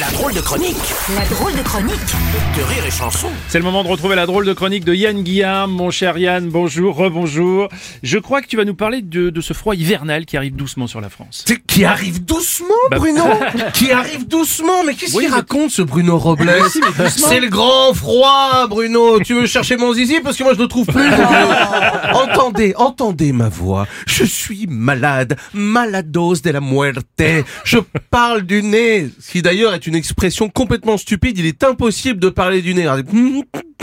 La drôle de chronique La drôle de chronique de Rire et Chanson. C'est le moment de retrouver la drôle de chronique de Yann Guillaume. Mon cher Yann, bonjour, rebonjour. Je crois que tu vas nous parler de, de ce froid hivernal qui arrive doucement sur la France. Qui arrive doucement, Bah- Bruno Qui arrive doucement Mais qu'est-ce Oui, qu'il mais- raconte, ce Bruno Robles. C'est le grand froid, Bruno Tu veux chercher mon zizi Parce que moi, je le trouve plus. entendez, entendez ma voix. Je suis malade, malados de la muerte. Je parle du nez, ce qui d'ailleurs est une expression complètement stupide. Il est impossible de parler du nez.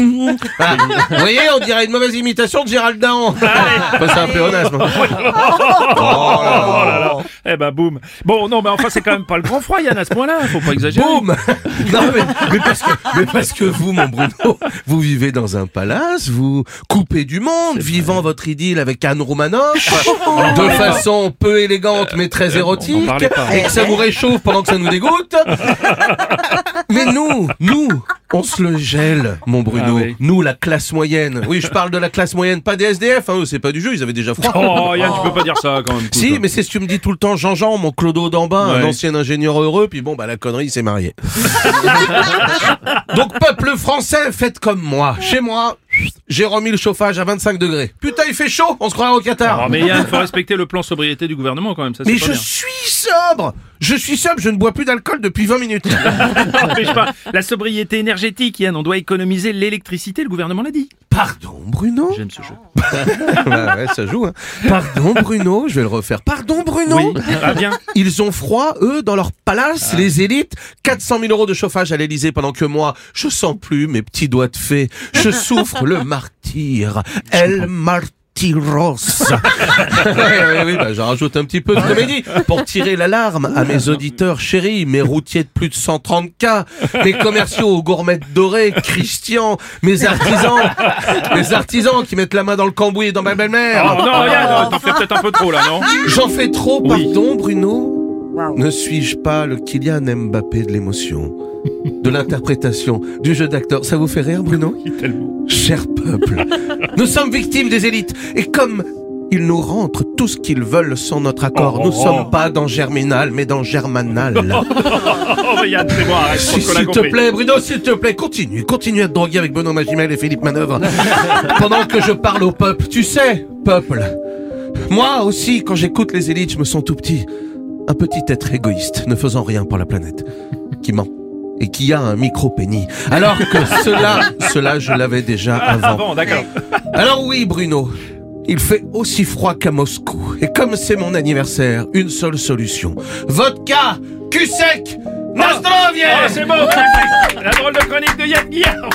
Vous voyez, on dirait une mauvaise imitation de Gérald Dahan. Ah Enfin, c'est un pléonasme. Oh là là. Eh ben boum. Bon, non, mais enfin c'est quand même pas le grand froid, Yann, à ce point-là. Faut pas exagérer. Boum Non mais, mais parce que, mais parce que vous, mon Bruno, vous vivez dans un palace, vous coupez du monde, vivant votre idylle avec Anne Romanoff, de façon peu élégante mais très érotique, et que ça vous réchauffe pendant que ça nous dégoûte. Mais nous, nous, on se le gèle, mon Bruno. Ah oui. Nous, la classe moyenne. Oui, je parle de la classe moyenne, pas des SDF, hein, c'est pas du jeu, ils avaient déjà froid. Oh, Yann, tu peux pas dire ça quand même. Si, mais c'est ce que tu me dis tout le temps, Jean-Jean, mon clodo d'en bas, un ancien ingénieur heureux, puis bon, bah la connerie, il s'est marié. Donc, peuple français, faites comme moi. Chez moi, j'ai remis le chauffage à 25 degrés. Putain, il fait chaud, on se croirait au Qatar. Mais Yann, faut respecter le plan sobriété du gouvernement quand même. Ça, c'est mais pas je bien. suis sobre Je suis sobre, je ne bois plus d'alcool depuis 20 minutes. Pas. La sobriété énergétique, Yann, on doit économiser l'électricité, le gouvernement l'a dit. Pardon, Bruno J'aime ce jeu. Ouais, ouais, ça joue, hein. Pardon, Bruno, je vais le refaire. Pardon, Bruno Oui, ah bien. Ils ont froid, eux, dans leur palace, les élites. 400 000 euros de chauffage à l'Elysée pendant que moi, je sens plus mes petits doigts de fée. Je souffre le martyr. El martiros. oui, oui, oui, bah, j'en rajoute un petit peu de comédie pour tirer l'alarme à mes auditeurs chéris, mes routiers de plus de 130K, mes commerciaux aux gourmettes dorées, Christian, mes artisans, mes artisans qui mettent la main dans le cambouis et dans ma belle-mère. Oh non, Yann, t'en fais peut-être un peu trop là, non? J'en fais trop, Oui. pardon Ne suis-je pas le Kylian Mbappé de l'émotion De l'interprétation, du jeu d'acteur? Ça vous fait rire Bruno? Cher peuple, nous sommes victimes des élites Et comme ils nous rentrent tout ce qu'ils veulent sans notre accord, Oh, nous oh, sommes oh. pas dans Germinal mais dans Germanal Oh, Yann, c'est arrête, a S'il te plaît, Bruno, s'il te plaît, continue, continue à te droguer avec Benoît Magimel et Philippe Manœuvre. pendant que je parle au peuple. Tu sais, peuple, moi aussi, quand j'écoute les élites, je me sens tout petit. Un petit être égoïste, ne faisant rien pour la planète, qui ment. Et qui a un micro-pénis. Alors que cela, cela, je l'avais déjà Ah avant. bon, d'accord. Alors oui, Bruno, il fait aussi froid qu'à Moscou. Et comme c'est mon anniversaire, une seule solution. Vodka, cul sec, Oh, Nostrovie c'est bon, la drôle de chronique de Yann Guillaume